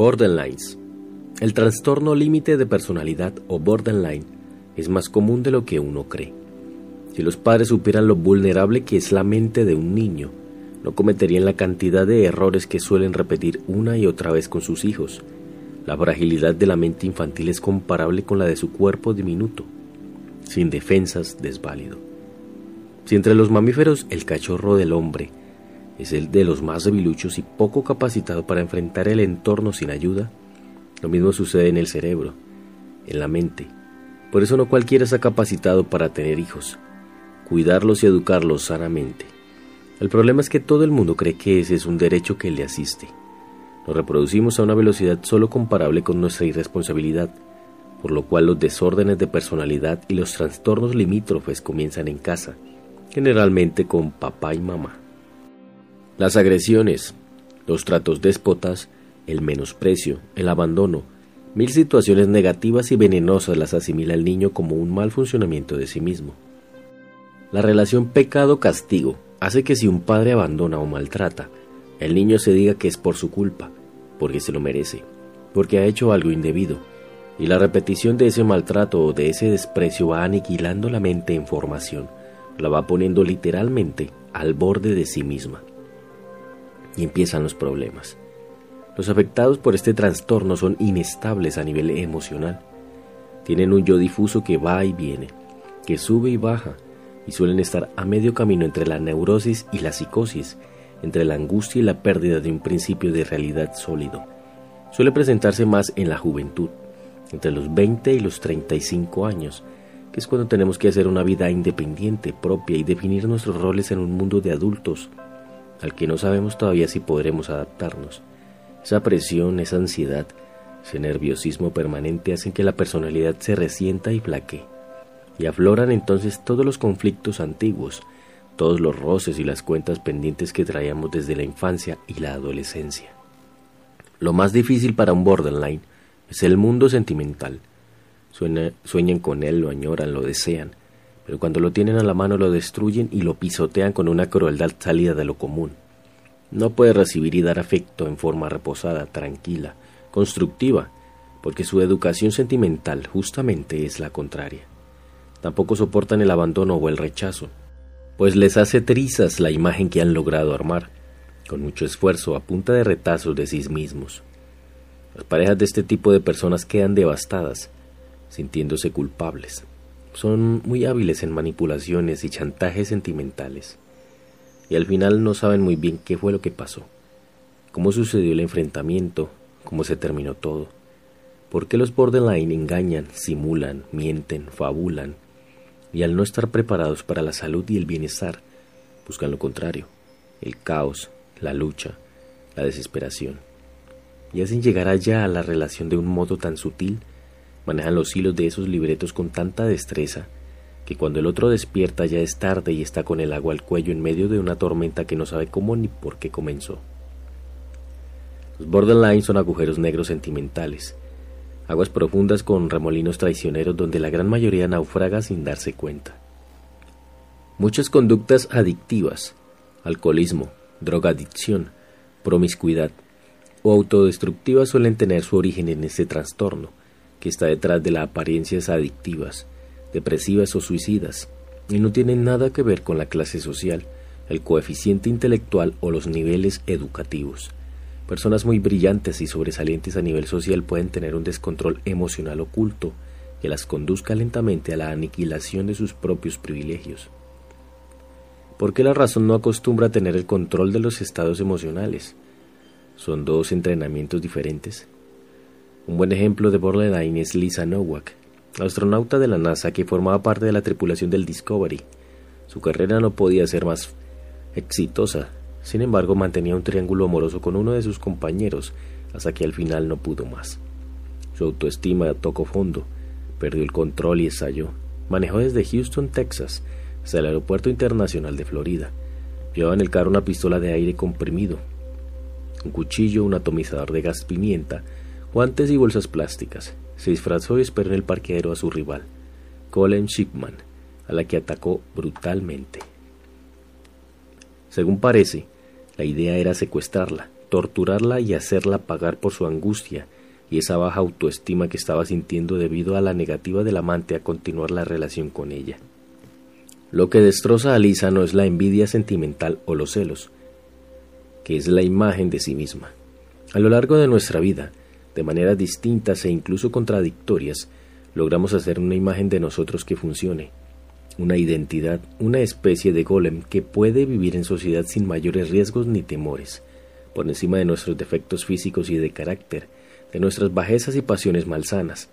Borderlines. El trastorno límite de personalidad o borderline es más común de lo que uno cree. Si los padres supieran lo vulnerable que es la mente de un niño, no cometerían la cantidad de errores que suelen repetir una y otra vez con sus hijos. La fragilidad de la mente infantil es comparable con la de su cuerpo diminuto, sin defensas, desválido. Si entre los mamíferos el cachorro del hombre es el de los más debiluchos y poco capacitado para enfrentar el entorno sin ayuda. Lo mismo sucede en el cerebro, en la mente. Por eso no cualquiera está capacitado para tener hijos, cuidarlos y educarlos sanamente. El problema es que todo el mundo cree que ese es un derecho que le asiste. Nos reproducimos a una velocidad solo comparable con nuestra irresponsabilidad, por lo cual los desórdenes de personalidad y los trastornos limítrofes comienzan en casa, generalmente con papá y mamá. Las agresiones, los tratos déspotas, el menosprecio, el abandono, mil situaciones negativas y venenosas las asimila el niño como un mal funcionamiento de sí mismo. La relación pecado-castigo hace que si un padre abandona o maltrata, el niño se diga que es por su culpa, porque se lo merece, porque ha hecho algo indebido, y la repetición de ese maltrato o de ese desprecio va aniquilando la mente en formación, la va poniendo literalmente al borde de sí misma empiezan los problemas. Los afectados por este trastorno son inestables a nivel emocional. Tienen un yo difuso que va y viene, que sube y baja, y suelen estar a medio camino entre la neurosis y la psicosis, entre la angustia y la pérdida de un principio de realidad sólido. Suele presentarse más en la juventud, entre los 20 y los 35 años, que es cuando tenemos que hacer una vida independiente, propia y definir nuestros roles en un mundo de adultos al que no sabemos todavía si podremos adaptarnos. Esa presión, esa ansiedad, ese nerviosismo permanente hacen que la personalidad se resienta y flaquee. Y afloran entonces todos los conflictos antiguos, todos los roces y las cuentas pendientes que traíamos desde la infancia y la adolescencia. Lo más difícil para un borderline es el mundo sentimental. sueñan con él, lo añoran, lo desean, pero cuando lo tienen a la mano lo destruyen y lo pisotean con una crueldad salida de lo común. No puede recibir y dar afecto en forma reposada, tranquila, constructiva, porque su educación sentimental justamente es la contraria. Tampoco soportan el abandono o el rechazo, pues les hace trizas la imagen que han logrado armar, con mucho esfuerzo a punta de retazos de sí mismos. Las parejas de este tipo de personas quedan devastadas, sintiéndose culpables, son muy hábiles en manipulaciones y chantajes sentimentales, y al final no saben muy bien qué fue lo que pasó, cómo sucedió el enfrentamiento, cómo se terminó todo, por qué los borderline engañan, simulan, mienten, fabulan, y al no estar preparados para la salud y el bienestar, buscan lo contrario, el caos, la lucha, la desesperación, y hacen llegar allá a la relación de un modo tan sutil Manejan los hilos de esos libretos con tanta destreza que cuando el otro despierta ya es tarde y está con el agua al cuello en medio de una tormenta que no sabe cómo ni por qué comenzó. Los borderlines son agujeros negros sentimentales, aguas profundas con remolinos traicioneros donde la gran mayoría naufraga sin darse cuenta. Muchas conductas adictivas, alcoholismo, drogadicción, promiscuidad o autodestructivas suelen tener su origen en este trastorno, que está detrás de las apariencias adictivas, depresivas o suicidas, y no tienen nada que ver con la clase social, el coeficiente intelectual o los niveles educativos. Personas muy brillantes y sobresalientes a nivel social pueden tener un descontrol emocional oculto que las conduzca lentamente a la aniquilación de sus propios privilegios. ¿Por qué la razón no acostumbra a tener el control de los estados emocionales? ¿Son dos entrenamientos diferentes? Un buen ejemplo de borderline es Lisa Nowak, astronauta de la NASA que formaba parte de la tripulación del Discovery. Su carrera no podía ser más exitosa, sin embargo mantenía un triángulo amoroso con uno de sus compañeros hasta que al final no pudo más. Su autoestima tocó fondo, perdió el control y estalló. Manejó desde Houston, Texas, hasta el aeropuerto internacional de Florida. Llevaba en el carro una pistola de aire comprimido, un cuchillo, un atomizador de gas pimienta, guantes y bolsas plásticas. Se disfrazó y esperó en el parqueadero a su rival, Colin Shipman, a la que atacó brutalmente. Según parece, la idea era secuestrarla, torturarla y hacerla pagar por su angustia y esa baja autoestima que estaba sintiendo debido a la negativa del amante a continuar la relación con ella. Lo que destroza a Lisa no es la envidia sentimental o los celos, que es la imagen de sí misma. A lo largo de nuestra vida, de maneras distintas e incluso contradictorias, logramos hacer una imagen de nosotros que funcione, una identidad, una especie de golem que puede vivir en sociedad sin mayores riesgos ni temores, por encima de nuestros defectos físicos y de carácter, de nuestras bajezas y pasiones malsanas,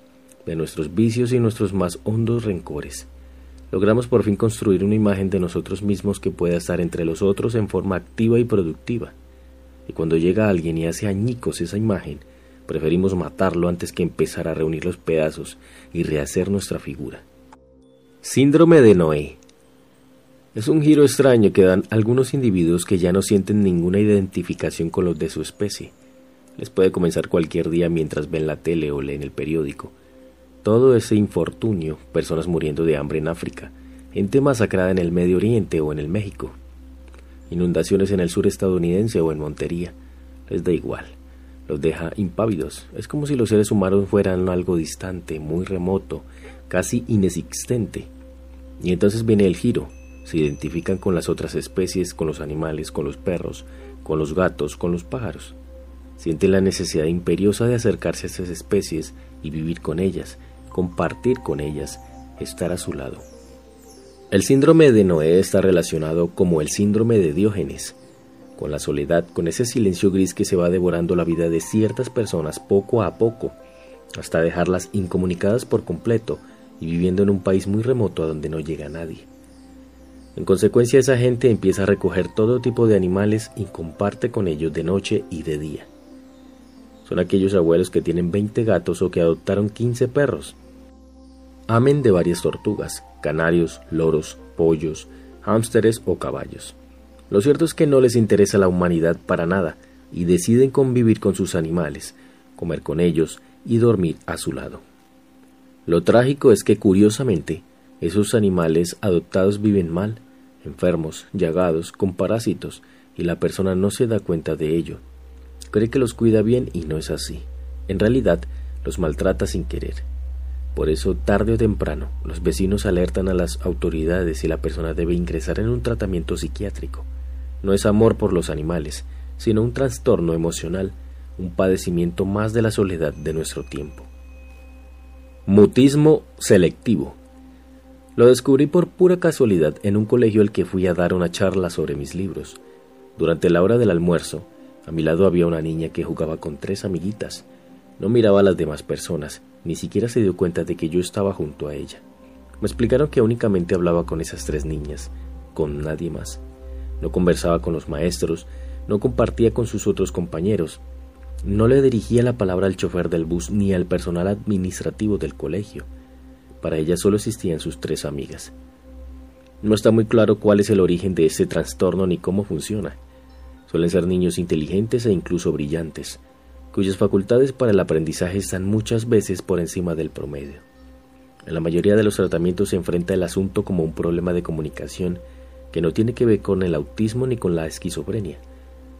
de nuestros vicios y nuestros más hondos rencores logramos por fin construir una imagen de nosotros mismos que pueda estar entre los otros en forma activa y productiva. Y cuando llega alguien y hace añicos esa imagen, preferimos matarlo antes que empezar a reunir los pedazos y rehacer nuestra figura. Síndrome de Noé. Es un giro extraño que dan algunos individuos que ya no sienten ninguna identificación con los de su especie. Les puede comenzar cualquier día mientras ven la tele o leen el periódico todo ese infortunio, personas muriendo de hambre en África, gente masacrada en el Medio Oriente o en el México, inundaciones en el sur estadounidense o en Montería, les da igual, los deja impávidos. Es como si los seres humanos fueran algo distante, muy remoto, casi inexistente. Y entonces viene el giro, se identifican con las otras especies, con los animales, con los perros, con los gatos, con los pájaros. Sienten la necesidad imperiosa de acercarse a esas especies y vivir con ellas, compartir con ellas, estar a su lado. El síndrome de Noé está relacionado como el síndrome de Diógenes, con la soledad, con ese silencio gris que se va devorando la vida de ciertas personas poco a poco, hasta dejarlas incomunicadas por completo y viviendo en un país muy remoto a donde no llega nadie. En consecuencia, esa gente empieza a recoger todo tipo de animales y comparte con ellos de noche y de día. Son aquellos abuelos que tienen 20 gatos o que adoptaron 15 perros amen de varias tortugas, canarios, loros, pollos, hámsteres o caballos. Lo cierto es que no les interesa la humanidad para nada y deciden convivir con sus animales, comer con ellos y dormir a su lado. Lo trágico es que curiosamente esos animales adoptados viven mal, enfermos, llagados, con parásitos, y la persona no se da cuenta de ello. Cree que los cuida bien y no es así. En realidad, los maltrata sin querer. Por eso, tarde o temprano, los vecinos alertan a las autoridades y la persona debe ingresar en un tratamiento psiquiátrico. No es amor por los animales, sino un trastorno emocional, un padecimiento más de la soledad de nuestro tiempo. Mutismo selectivo. Lo descubrí por pura casualidad en un colegio al que fui a dar una charla sobre mis libros. Durante la hora del almuerzo, a mi lado había una niña que jugaba con tres amiguitas. No miraba a las demás personas, ni siquiera se dio cuenta de que yo estaba junto a ella. Me explicaron que únicamente hablaba con esas tres niñas, con nadie más. No conversaba con los maestros, no compartía con sus otros compañeros, no le dirigía la palabra al chofer del bus ni al personal administrativo del colegio. Para ella solo existían sus tres amigas. No está muy claro cuál es el origen de este trastorno ni cómo funciona. Suelen ser niños inteligentes e incluso brillantes, cuyas facultades para el aprendizaje están muchas veces por encima del promedio. En la mayoría de los tratamientos se enfrenta el asunto como un problema de comunicación que no tiene que ver con el autismo ni con la esquizofrenia,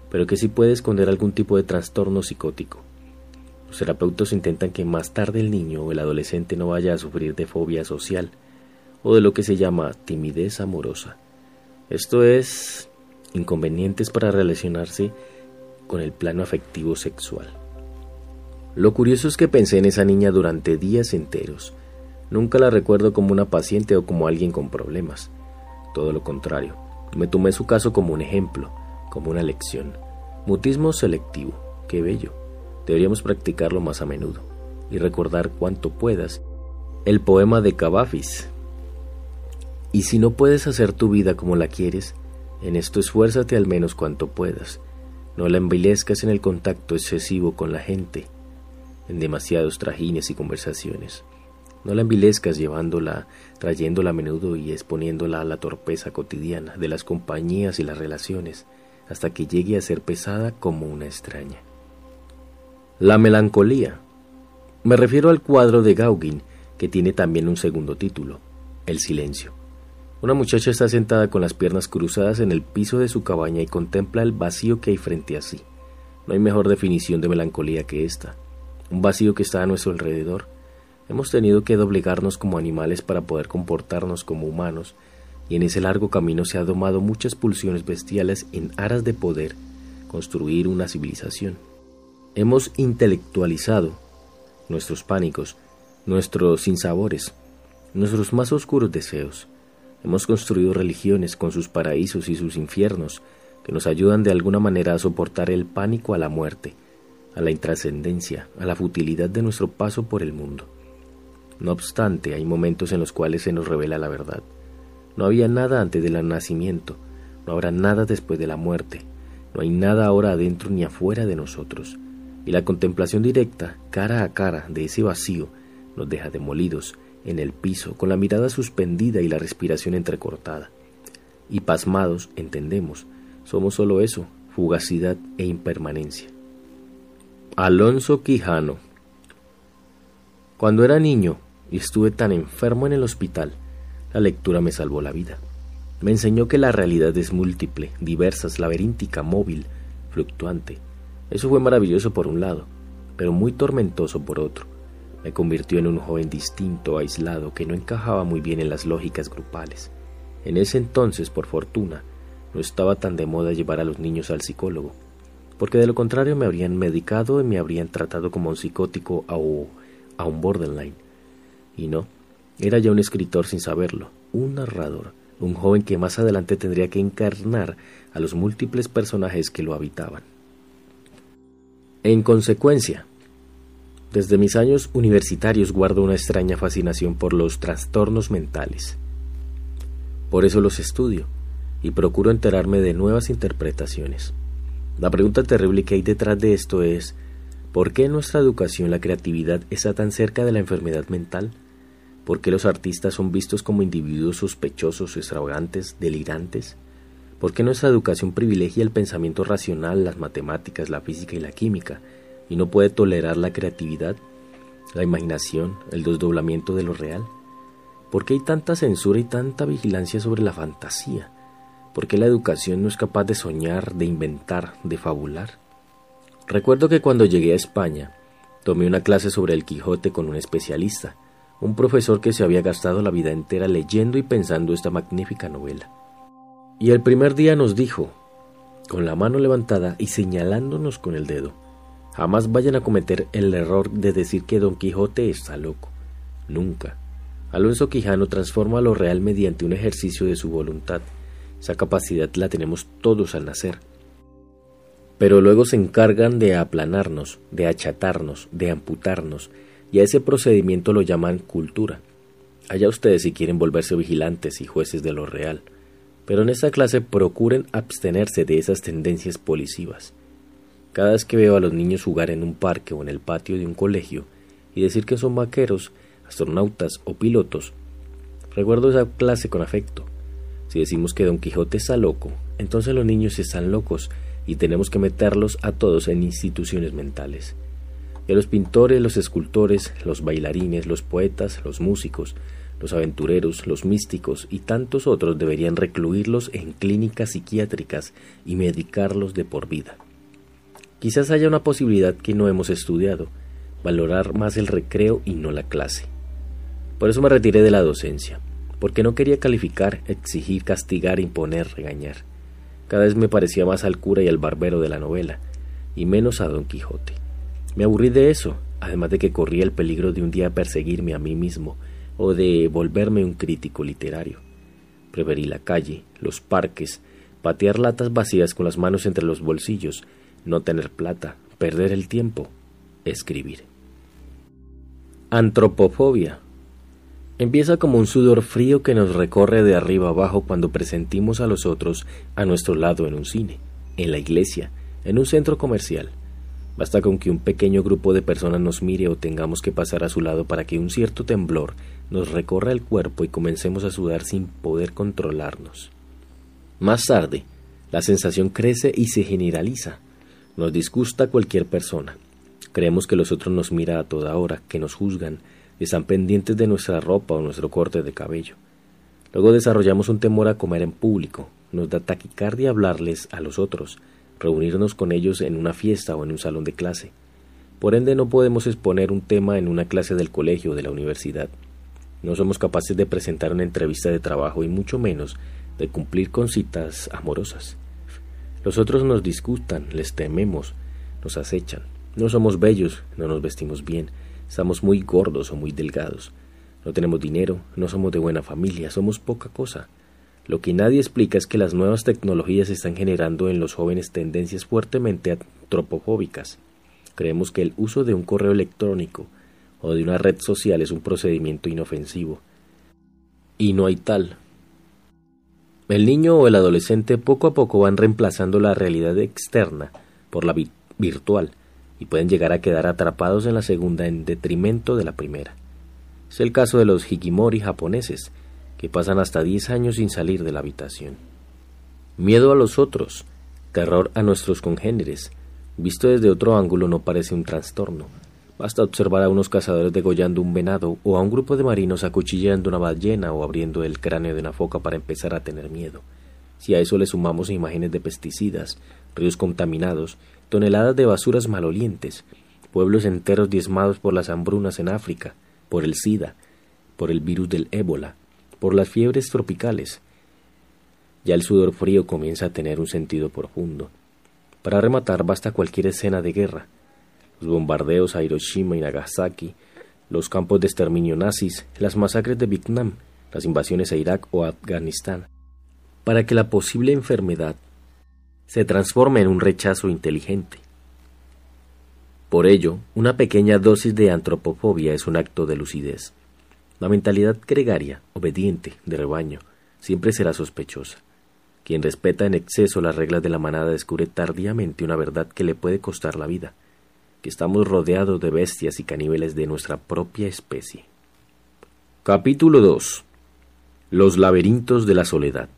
pero que sí puede esconder algún tipo de trastorno psicótico. Los terapeutas intentan que más tarde el niño o el adolescente no vaya a sufrir de fobia social o de lo que se llama timidez amorosa. Esto es inconvenientes para relacionarse con el plano afectivo sexual. Lo curioso es que pensé en esa niña durante días enteros. Nunca la recuerdo como una paciente o como alguien con problemas. Todo lo contrario, me tomé su caso como un ejemplo, como una lección. Mutismo selectivo, qué bello. Deberíamos practicarlo más a menudo y recordar cuanto puedas el poema de Cavafis. Y si no puedes hacer tu vida como la quieres, en esto esfuérzate al menos cuanto puedas. No la envilezcas en el contacto excesivo con la gente en demasiados trajines y conversaciones. No la envilezcas llevándola, trayéndola a menudo y exponiéndola a la torpeza cotidiana de las compañías y las relaciones, hasta que llegue a ser pesada como una extraña. La melancolía. Me refiero al cuadro de Gauguin, que tiene también un segundo título, El silencio. Una muchacha está sentada con las piernas cruzadas en el piso de su cabaña y contempla el vacío que hay frente a sí. No hay mejor definición de melancolía que esta. Un vacío que está a nuestro alrededor. Hemos tenido que doblegarnos como animales para poder comportarnos como humanos, y en ese largo camino se ha domado muchas pulsiones bestiales en aras de poder construir una civilización. Hemos intelectualizado nuestros pánicos, nuestros sinsabores, nuestros más oscuros deseos. Hemos construido religiones con sus paraísos y sus infiernos, que nos ayudan de alguna manera a soportar el pánico a la muerte, a la intrascendencia, a la futilidad de nuestro paso por el mundo. No obstante, hay momentos en los cuales se nos revela la verdad. No había nada antes del nacimiento, no habrá nada después de la muerte, no hay nada ahora adentro ni afuera de nosotros. Y la contemplación directa, cara a cara, de ese vacío, nos deja demolidos en el piso, con la mirada suspendida y la respiración entrecortada. Y pasmados, entendemos, somos solo eso, fugacidad e impermanencia. Alonso Quijano Cuando era niño y estuve tan enfermo en el hospital, la lectura me salvó la vida. Me enseñó que la realidad es múltiple, diversa, laberíntica, móvil, fluctuante. Eso fue maravilloso por un lado, pero muy tormentoso por otro. Me convirtió en un joven distinto, aislado, que no encajaba muy bien en las lógicas grupales. En ese entonces, por fortuna, no estaba tan de moda llevar a los niños al psicólogo, porque de lo contrario me habrían medicado y me habrían tratado como un psicótico o a un borderline. Y no, era ya un escritor sin saberlo, un narrador, un joven que más adelante tendría que encarnar a los múltiples personajes que lo habitaban. En consecuencia, desde mis años universitarios guardo una extraña fascinación por los trastornos mentales. Por eso los estudio, y procuro enterarme de nuevas interpretaciones. La pregunta terrible que hay detrás de esto es ¿por qué en nuestra educación la creatividad está tan cerca de la enfermedad mental? ¿Por qué los artistas son vistos como individuos sospechosos, extravagantes, delirantes? ¿Por qué nuestra educación privilegia el pensamiento racional, las matemáticas, la física y la química, y no puede tolerar la creatividad, la imaginación, el desdoblamiento de lo real? ¿Por qué hay tanta censura y tanta vigilancia sobre la fantasía? ¿Por qué la educación no es capaz de soñar, de inventar, de fabular? Recuerdo que cuando llegué a España, tomé una clase sobre el Quijote con un especialista, un profesor que se había gastado la vida entera leyendo y pensando esta magnífica novela. Y el primer día nos dijo, con la mano levantada y señalándonos con el dedo, jamás vayan a cometer el error de decir que Don Quijote está loco. Nunca. Alonso Quijano transforma lo real mediante un ejercicio de su voluntad esa capacidad la tenemos todos al nacer. Pero luego se encargan de aplanarnos, de achatarnos, de amputarnos, y a ese procedimiento lo llaman cultura. Allá ustedes si quieren volverse vigilantes y jueces de lo real, pero en esta clase procuren abstenerse de esas tendencias polisivas. Cada vez que veo a los niños jugar en un parque o en el patio de un colegio y decir que son vaqueros, astronautas o pilotos, recuerdo esa clase con afecto si decimos que Don Quijote está loco, entonces los niños están locos y tenemos que meterlos a todos en instituciones mentales. Y los pintores, los escultores, los bailarines, los poetas, los músicos, los aventureros, los místicos y tantos otros deberían recluirlos en clínicas psiquiátricas y medicarlos de por vida. Quizás haya una posibilidad que no hemos estudiado, valorar más el recreo y no la clase. Por eso me retiré de la docencia porque no quería calificar, exigir, castigar, imponer, regañar. Cada vez me parecía más al cura y al barbero de la novela, y menos a Don Quijote. Me aburrí de eso, además de que corría el peligro de un día perseguirme a mí mismo o de volverme un crítico literario. Preferí la calle, los parques, patear latas vacías con las manos entre los bolsillos, no tener plata, perder el tiempo, escribir. Antropofobia Empieza como un sudor frío que nos recorre de arriba abajo cuando presentimos a los otros a nuestro lado en un cine, en la iglesia, en un centro comercial. Basta con que un pequeño grupo de personas nos mire o tengamos que pasar a su lado para que un cierto temblor nos recorra el cuerpo y comencemos a sudar sin poder controlarnos. Más tarde, la sensación crece y se generaliza. Nos disgusta cualquier persona. Creemos que los otros nos miran a toda hora, que nos juzgan, están pendientes de nuestra ropa o nuestro corte de cabello. Luego desarrollamos un temor a comer en público, nos da taquicardia hablarles a los otros, reunirnos con ellos en una fiesta o en un salón de clase. Por ende no podemos exponer un tema en una clase del colegio o de la universidad. No somos capaces de presentar una entrevista de trabajo y mucho menos de cumplir con citas amorosas. Los otros nos disgustan, les tememos, nos acechan. No somos bellos, no nos vestimos bien, estamos muy gordos o muy delgados. No tenemos dinero, no somos de buena familia, somos poca cosa. Lo que nadie explica es que las nuevas tecnologías están generando en los jóvenes tendencias fuertemente antropofóbicas. Creemos que el uso de un correo electrónico o de una red social es un procedimiento inofensivo. Y no hay tal. El niño o el adolescente poco a poco van reemplazando la realidad externa por la virtual y pueden llegar a quedar atrapados en la segunda en detrimento de la primera. Es el caso de los hikimori japoneses, que pasan hasta diez años sin salir de la habitación. Miedo a los otros, terror a nuestros congéneres, visto desde otro ángulo no parece un trastorno. Basta observar a unos cazadores degollando un venado o a un grupo de marinos acuchillando una ballena o abriendo el cráneo de una foca para empezar a tener miedo. Si a eso le sumamos imágenes de pesticidas, ríos contaminados, toneladas de basuras malolientes, pueblos enteros diezmados por las hambrunas en África, por el SIDA, por el virus del ébola, por las fiebres tropicales. Ya el sudor frío comienza a tener un sentido profundo. Para rematar basta cualquier escena de guerra. Los bombardeos a Hiroshima y Nagasaki, los campos de exterminio nazis, las masacres de Vietnam, las invasiones a Irak o Afganistán, para que la posible enfermedad se transforme en un rechazo inteligente. Por ello, una pequeña dosis de antropofobia es un acto de lucidez. La mentalidad gregaria, obediente, de rebaño, siempre será sospechosa. Quien respeta en exceso las reglas de la manada descubre tardíamente una verdad que le puede costar la vida, que estamos rodeados de bestias y caníbales de nuestra propia especie. Capítulo 2 Los laberintos de la soledad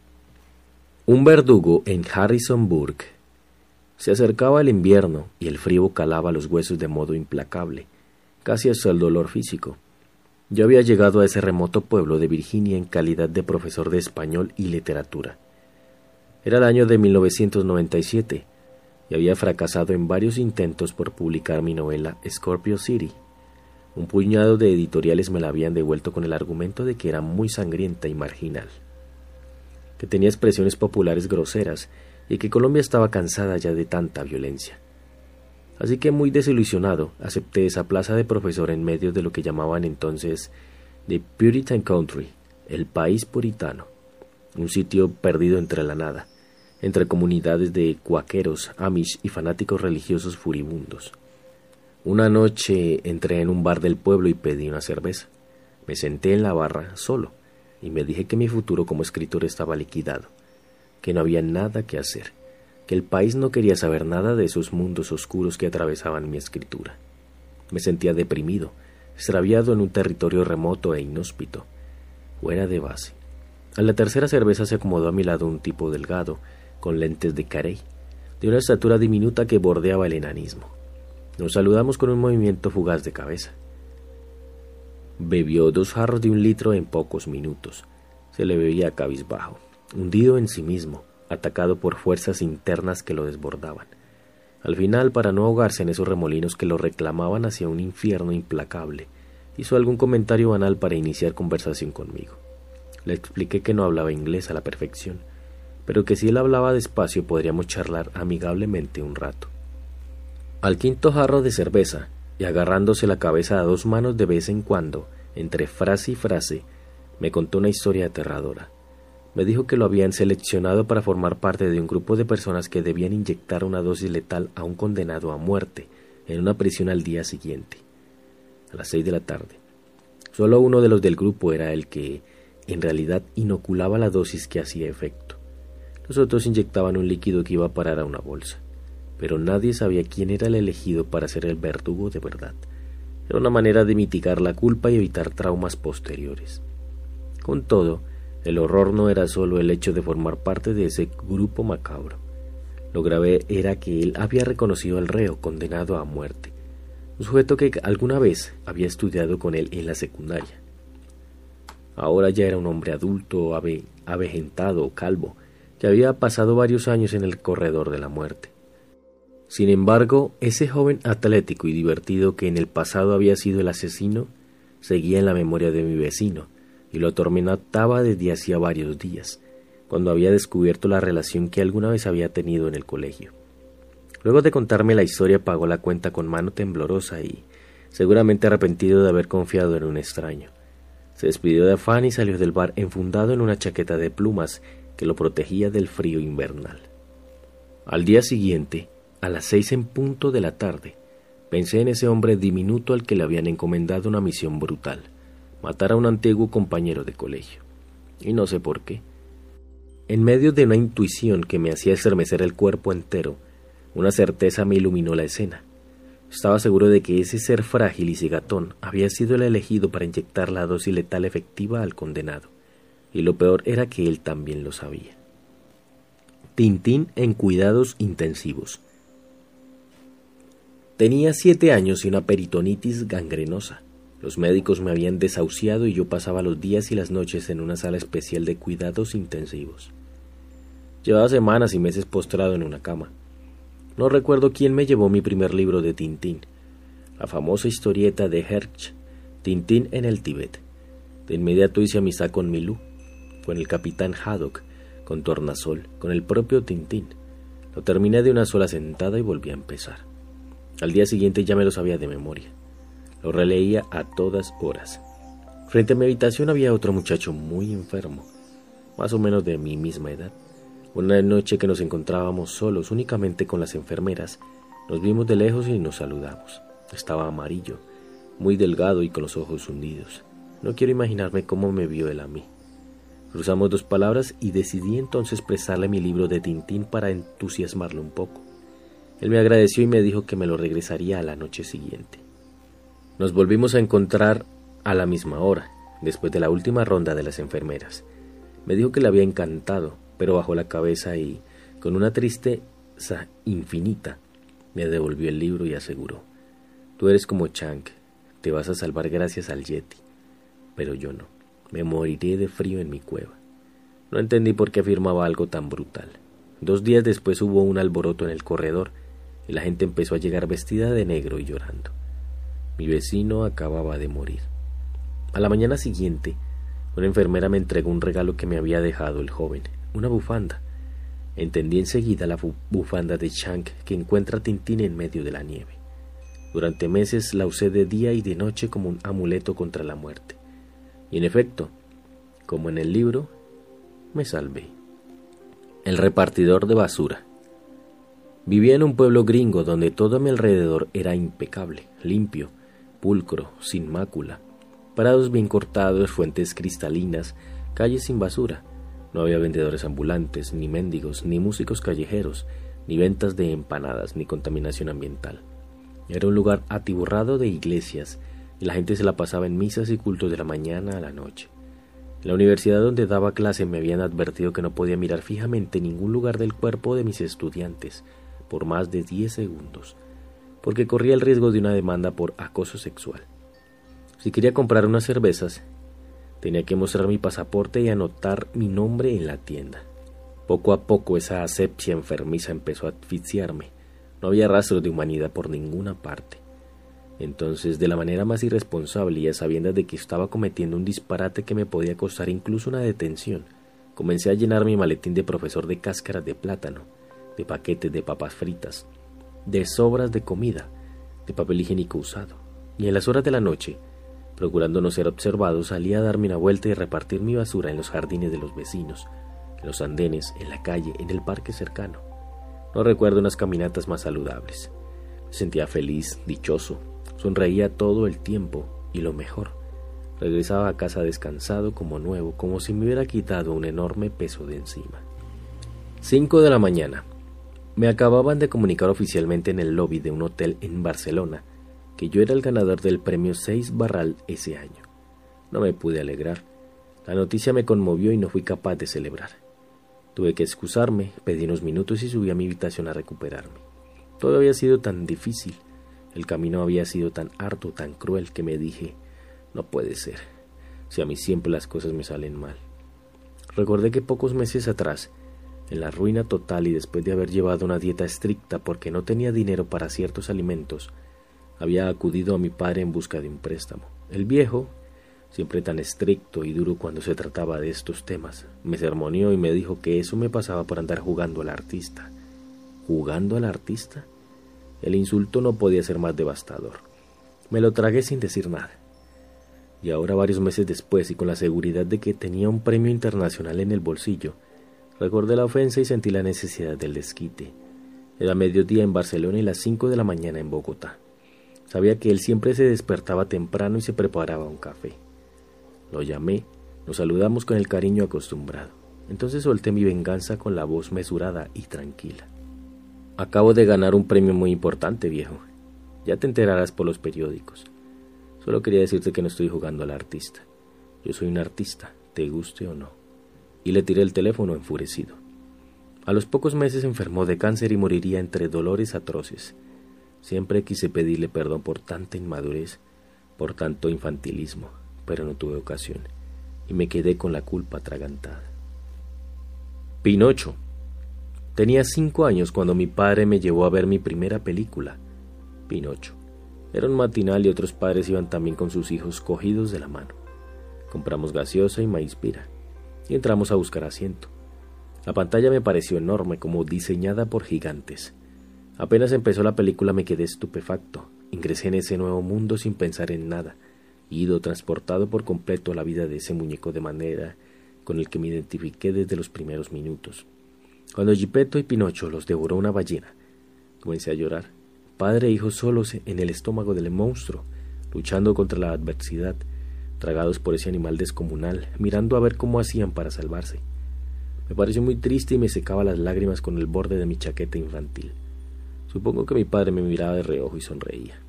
Un verdugo en Harrisonburg se acercaba el invierno y el frío calaba los huesos de modo implacable, casi hasta el dolor físico. Yo había llegado a ese remoto pueblo de Virginia en calidad de profesor de español y literatura. Era el año de 1997 y había fracasado en varios intentos por publicar mi novela Scorpio City. Un puñado de editoriales me la habían devuelto con el argumento de que era muy sangrienta y marginal, que tenía expresiones populares groseras y que Colombia estaba cansada ya de tanta violencia. Así que muy desilusionado, acepté esa plaza de profesor en medio de lo que llamaban entonces The Puritan Country, el país puritano, un sitio perdido entre la nada, entre comunidades de cuaqueros, amish y fanáticos religiosos furibundos. Una noche entré en un bar del pueblo y pedí una cerveza. Me senté en la barra solo y me dije que mi futuro como escritor estaba liquidado que no había nada que hacer, que el país no quería saber nada de esos mundos oscuros que atravesaban mi escritura. Me sentía deprimido, extraviado en un territorio remoto e inhóspito, fuera de base. A la tercera cerveza se acomodó a mi lado un tipo delgado, con lentes de carey, de una estatura diminuta que bordeaba el enanismo. Nos saludamos con un movimiento fugaz de cabeza. Bebió dos jarros de un litro en pocos minutos. Se le veía cabizbajo hundido en sí mismo, atacado por fuerzas internas que lo desbordaban. Al final, para no ahogarse en esos remolinos que lo reclamaban hacia un infierno implacable, hizo algún comentario banal para iniciar conversación conmigo. Le expliqué que no hablaba inglés a la perfección, pero que si él hablaba despacio podríamos charlar amigablemente un rato. Al quinto jarro de cerveza, y agarrándose la cabeza a dos manos de vez en cuando, entre frase y frase, me contó una historia aterradora me dijo que lo habían seleccionado para formar parte de un grupo de personas que debían inyectar una dosis letal a un condenado a muerte en una prisión al día siguiente, a las seis de la tarde. Solo uno de los del grupo era el que, en realidad, inoculaba la dosis que hacía efecto. Los otros inyectaban un líquido que iba a parar a una bolsa, pero nadie sabía quién era el elegido para ser el verdugo de verdad. Era una manera de mitigar la culpa y evitar traumas posteriores. Con todo, el horror no era solo el hecho de formar parte de ese grupo macabro. Lo grave era que él había reconocido al reo condenado a muerte, un sujeto que alguna vez había estudiado con él en la secundaria. Ahora ya era un hombre adulto, ave, avejentado, calvo, que había pasado varios años en el corredor de la muerte. Sin embargo, ese joven atlético y divertido que en el pasado había sido el asesino, seguía en la memoria de mi vecino, y lo atormentaba desde hacía varios días, cuando había descubierto la relación que alguna vez había tenido en el colegio. Luego de contarme la historia pagó la cuenta con mano temblorosa y, seguramente arrepentido de haber confiado en un extraño. Se despidió de afán y salió del bar enfundado en una chaqueta de plumas que lo protegía del frío invernal. Al día siguiente, a las seis en punto de la tarde, pensé en ese hombre diminuto al que le habían encomendado una misión brutal, matar a un antiguo compañero de colegio. Y no sé por qué. En medio de una intuición que me hacía estremecer el cuerpo entero, una certeza me iluminó la escena. Estaba seguro de que ese ser frágil y cigatón había sido el elegido para inyectar la dosis letal efectiva al condenado, y lo peor era que él también lo sabía. Tintín en cuidados intensivos. Tenía siete años y una peritonitis gangrenosa. Los médicos me habían desahuciado y yo pasaba los días y las noches en una sala especial de cuidados intensivos. Llevaba semanas y meses postrado en una cama. No recuerdo quién me llevó mi primer libro de Tintín, la famosa historieta de Hersch, Tintín en el Tíbet. De inmediato hice amistad con Milú, con el capitán Haddock, con Tornasol, con el propio Tintín. Lo terminé de una sola sentada y volví a empezar. Al día siguiente ya me lo sabía de memoria. Lo releía a todas horas. Frente a mi habitación había otro muchacho muy enfermo, más o menos de mi misma edad. Una noche que nos encontrábamos solos únicamente con las enfermeras, nos vimos de lejos y nos saludamos. Estaba amarillo, muy delgado y con los ojos hundidos. No quiero imaginarme cómo me vio él a mí. Cruzamos dos palabras y decidí entonces prestarle mi libro de Tintín para entusiasmarlo un poco. Él me agradeció y me dijo que me lo regresaría a la noche siguiente. Nos volvimos a encontrar a la misma hora, después de la última ronda de las enfermeras. Me dijo que le había encantado, pero bajó la cabeza y, con una tristeza infinita, me devolvió el libro y aseguró, Tú eres como Chang, te vas a salvar gracias al Yeti, pero yo no, me moriré de frío en mi cueva. No entendí por qué afirmaba algo tan brutal. Dos días después hubo un alboroto en el corredor y la gente empezó a llegar vestida de negro y llorando. Mi vecino acababa de morir. A la mañana siguiente, una enfermera me entregó un regalo que me había dejado el joven, una bufanda. Entendí enseguida la bufanda de Chang que encuentra Tintín en medio de la nieve. Durante meses la usé de día y de noche como un amuleto contra la muerte. Y en efecto, como en el libro, me salvé. El repartidor de basura. Vivía en un pueblo gringo donde todo a mi alrededor era impecable, limpio, pulcro, sin mácula. Parados bien cortados, fuentes cristalinas, calles sin basura, no había vendedores ambulantes, ni mendigos, ni músicos callejeros, ni ventas de empanadas, ni contaminación ambiental. Era un lugar atiborrado de iglesias, y la gente se la pasaba en misas y cultos de la mañana a la noche. En la universidad donde daba clase me habían advertido que no podía mirar fijamente ningún lugar del cuerpo de mis estudiantes por más de diez segundos, porque corría el riesgo de una demanda por acoso sexual. Si quería comprar unas cervezas, Tenía que mostrar mi pasaporte y anotar mi nombre en la tienda. Poco a poco esa asepsia enfermiza empezó a asfixiarme. No había rastros de humanidad por ninguna parte. Entonces, de la manera más irresponsable y a sabiendas de que estaba cometiendo un disparate que me podía costar incluso una detención, comencé a llenar mi maletín de profesor de cáscaras de plátano, de paquetes de papas fritas, de sobras de comida, de papel higiénico usado. Y en las horas de la noche, Procurando no ser observado, salí a darme una vuelta y repartir mi basura en los jardines de los vecinos, en los andenes, en la calle, en el parque cercano. No recuerdo unas caminatas más saludables. Me sentía feliz, dichoso, sonreía todo el tiempo y lo mejor. Regresaba a casa descansado como nuevo, como si me hubiera quitado un enorme peso de encima. 5 de la mañana. Me acababan de comunicar oficialmente en el lobby de un hotel en Barcelona que yo era el ganador del premio 6 Barral ese año. No me pude alegrar. La noticia me conmovió y no fui capaz de celebrar. Tuve que excusarme, pedí unos minutos y subí a mi habitación a recuperarme. Todo había sido tan difícil, el camino había sido tan harto, tan cruel, que me dije, no puede ser, si a mí siempre las cosas me salen mal. Recordé que pocos meses atrás En la ruina total y después de haber llevado una dieta estricta porque no tenía dinero para ciertos alimentos, había acudido a mi padre en busca de un préstamo. El viejo, siempre tan estricto y duro cuando se trataba de estos temas, me sermoneó y me dijo que eso me pasaba por andar jugando al artista. ¿Jugando al artista? El insulto no podía ser más devastador. Me lo tragué sin decir nada. Y ahora varios meses después y con la seguridad de que tenía un premio internacional en el bolsillo, recordé la ofensa y sentí la necesidad del desquite. Era mediodía en Barcelona y las cinco de la mañana en Bogotá. Sabía que él siempre se despertaba temprano y se preparaba un café. Lo llamé, nos saludamos con el cariño acostumbrado. Entonces solté mi venganza con la voz mesurada y tranquila. Acabo de ganar un premio muy importante, viejo. Ya te enterarás por los periódicos. Solo quería decirte que no estoy jugando al artista. Yo soy un artista, te guste o no. Y le tiré el teléfono enfurecido. A los pocos meses enfermó de cáncer y moriría entre dolores atroces. Siempre quise pedirle perdón por tanta inmadurez, por tanto infantilismo, pero no tuve ocasión, y me quedé con la culpa atragantada. Pinocho Tenía cinco años cuando mi padre me llevó a ver mi primera película, Pinocho. Era un matinal y otros padres iban también con sus hijos cogidos de la mano. Compramos gaseosa y maíz pira y entramos a buscar asiento. La pantalla me pareció enorme, como diseñada por gigantes. Apenas empezó la película me quedé estupefacto. Ingresé en ese nuevo mundo sin pensar en nada, ido transportado por completo a la vida de ese muñeco de manera con el que me identifiqué desde los primeros minutos. Cuando Gipetto y Pinocho los devoró una ballena, comencé a llorar, padre e hijo solos en el estómago del monstruo, luchando contra la adversidad, tragados por ese animal descomunal, mirando a ver cómo hacían para salvarse. Me pareció muy triste y me secaba las lágrimas con el borde de mi chaqueta infantil. Supongo que mi padre me miraba de reojo y sonreía.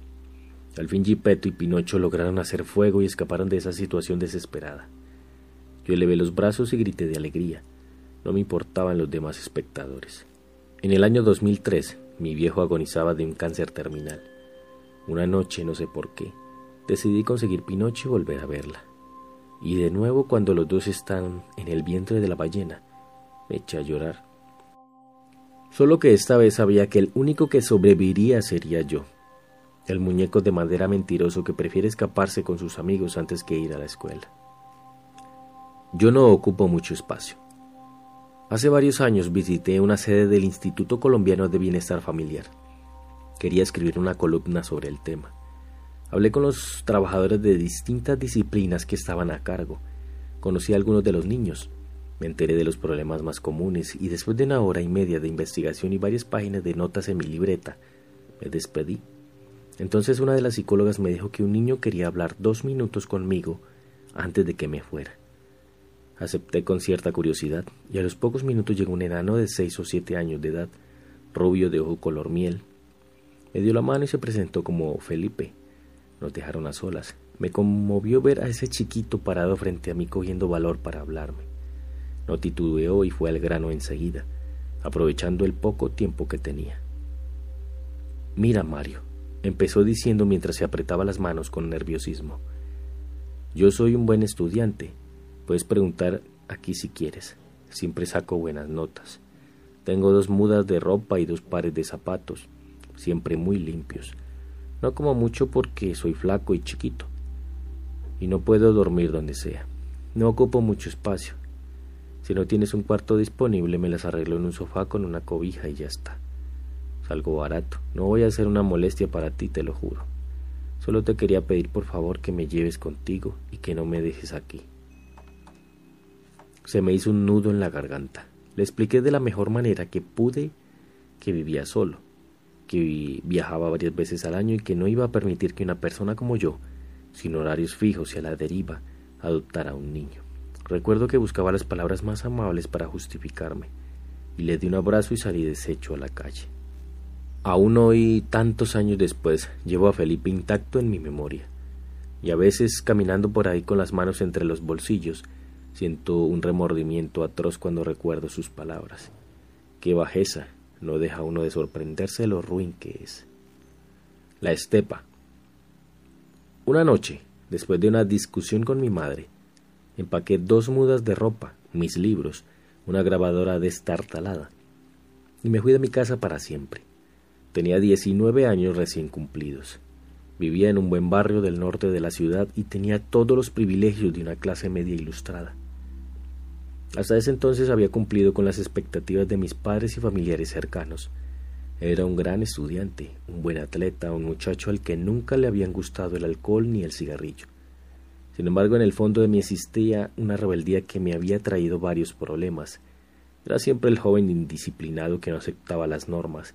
Al fin Gipetto y Pinocho lograron hacer fuego y escaparon de esa situación desesperada. Yo elevé los brazos y grité de alegría. No me importaban los demás espectadores. En el año 2003, mi viejo agonizaba de un cáncer terminal. Una noche, no sé por qué, decidí conseguir Pinocho y volver a verla. Y de nuevo, cuando los dos están en el vientre de la ballena, me eché a llorar. Solo que esta vez sabía que el único que sobreviviría sería yo, el muñeco de madera mentiroso que prefiere escaparse con sus amigos antes que ir a la escuela. Yo no ocupo mucho espacio. Hace varios años visité una sede del Instituto Colombiano de Bienestar Familiar. Quería escribir una columna sobre el tema. Hablé con los trabajadores de distintas disciplinas que estaban a cargo. Conocí a algunos de los niños. Me enteré de los problemas más comunes y después de una hora y media de investigación y varias páginas de notas en mi libreta, me despedí. Entonces una de las psicólogas me dijo que un niño quería hablar dos minutos conmigo antes de que me fuera. Acepté con cierta curiosidad, y a los pocos minutos llegó un enano de seis o siete años de edad, rubio de ojo color miel. Me dio la mano y se presentó como Felipe. Nos dejaron a solas. Me conmovió ver a ese chiquito parado frente a mí cogiendo valor para hablarme. No titubeó y fue al grano enseguida, aprovechando el poco tiempo que tenía. Mira, Mario, empezó diciendo mientras se apretaba las manos con nerviosismo. Yo soy un buen estudiante Puedes preguntar aquí si quieres. Siempre saco buenas notas. Tengo dos mudas de ropa y dos pares de zapatos, siempre muy limpios. No como mucho porque soy flaco y chiquito. Y no puedo dormir donde sea. No ocupo mucho espacio. Si no tienes un cuarto disponible, me las arreglo en un sofá con una cobija y ya está. Salgo barato. No voy a hacer una molestia para ti, te lo juro. Solo te quería pedir por favor que me lleves contigo y que no me dejes aquí. Se me hizo un nudo en la garganta. Le expliqué de la mejor manera que pude que vivía solo, que viajaba varias veces al año y que no iba a permitir que una persona como yo, sin horarios fijos y a la deriva, adoptara a un niño. Recuerdo que buscaba las palabras más amables para justificarme, y le di un abrazo y salí deshecho a la calle. Aún hoy, tantos años después, llevo a Felipe intacto en mi memoria, y a veces caminando por ahí con las manos entre los bolsillos, Siento un remordimiento atroz cuando recuerdo sus palabras. Qué bajeza, no deja uno de sorprenderse de lo ruin que es. La estepa. Una noche, después de una discusión con mi madre, empaqué dos mudas de ropa, mis libros, una grabadora destartalada, y me fui de mi casa para siempre. Tenía 19 años recién cumplidos. Vivía en un buen barrio del norte de la ciudad y tenía todos los privilegios de una clase media ilustrada. Hasta ese entonces había cumplido con las expectativas de mis padres y familiares cercanos. Era un gran estudiante, un buen atleta, un muchacho al que nunca le habían gustado el alcohol ni el cigarrillo. Sin embargo, en el fondo de mí existía una rebeldía que me había traído varios problemas. Era siempre el joven indisciplinado que no aceptaba las normas,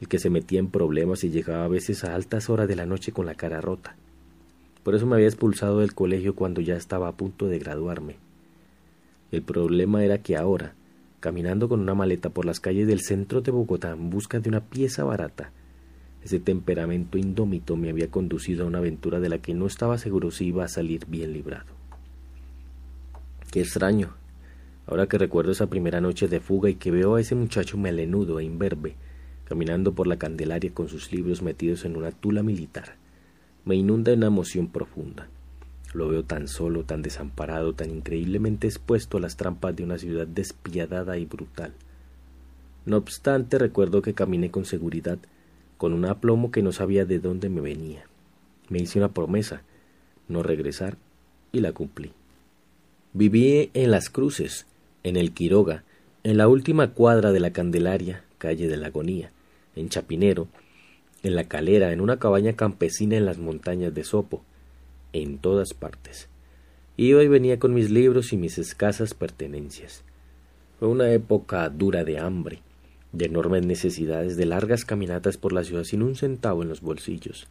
el que se metía en problemas y llegaba a veces a altas horas de la noche con la cara rota. Por eso me había expulsado del colegio cuando ya estaba a punto de graduarme. El problema era que ahora, caminando con una maleta por las calles del centro de Bogotá en busca de una pieza barata, ese temperamento indómito me había conducido a una aventura de la que no estaba seguro si iba a salir bien librado. Qué extraño. Ahora que recuerdo esa primera noche de fuga y que veo a ese muchacho melenudo e imberbe caminando por la Candelaria con sus libros metidos en una tula militar. Me inunda una emoción profunda. Lo veo tan solo, tan desamparado, tan increíblemente expuesto a las trampas de una ciudad despiadada y brutal. No obstante, recuerdo que caminé con seguridad, con un aplomo que no sabía de dónde me venía. Me hice una promesa, no regresar, y la cumplí. Viví en Las Cruces, en el Quiroga, en la última cuadra de la Candelaria, calle de la Agonía, en Chapinero, en la calera, en una cabaña campesina en las montañas de Sopo, en todas partes. Iba y venía con mis libros y mis escasas pertenencias. Fue una época dura de hambre, de enormes necesidades, de largas caminatas por la ciudad sin un centavo en los bolsillos.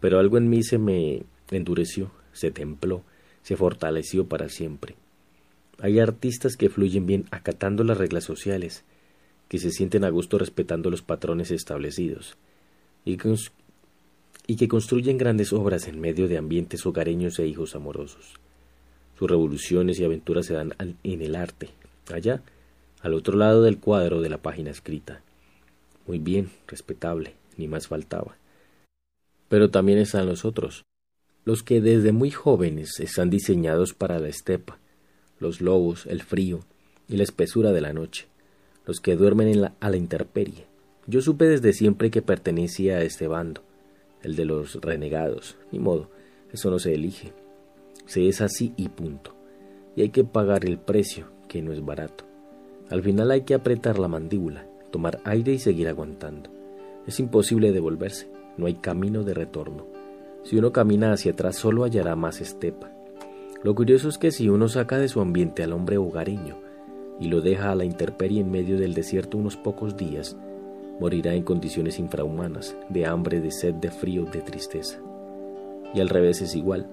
Pero algo en mí se me endureció, se templó, se fortaleció para siempre. Hay artistas que fluyen bien acatando las reglas sociales, que se sienten a gusto respetando los patrones establecidos y que, construyen grandes obras en medio de ambientes hogareños e hijos amorosos. Sus revoluciones y aventuras se dan en el arte, allá, al otro lado del cuadro de la página escrita. Muy bien, respetable, ni más faltaba. Pero también están los otros, los que desde muy jóvenes están diseñados para la estepa, los lobos, el frío y la espesura de la noche los que duermen a la intemperie. Yo supe desde siempre que pertenecía a este bando, el de los renegados. Ni modo, eso no se elige. Se es así y punto. Y hay que pagar el precio, que no es barato. Al final hay que apretar la mandíbula, tomar aire y seguir aguantando. Es imposible devolverse, no hay camino de retorno. Si uno camina hacia atrás solo hallará más estepa. Lo curioso es que si uno saca de su ambiente al hombre hogareño, y lo deja a la intemperie en medio del desierto unos pocos días, morirá en condiciones infrahumanas, de hambre, de sed, de frío, de tristeza. Y al revés es igual.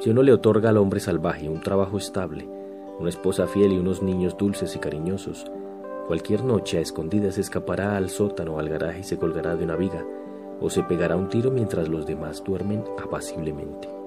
Si uno le otorga al hombre salvaje un trabajo estable, una esposa fiel y unos niños dulces y cariñosos, cualquier noche a escondidas escapará al sótano o al garaje y se colgará de una viga, o se pegará un tiro mientras los demás duermen apaciblemente.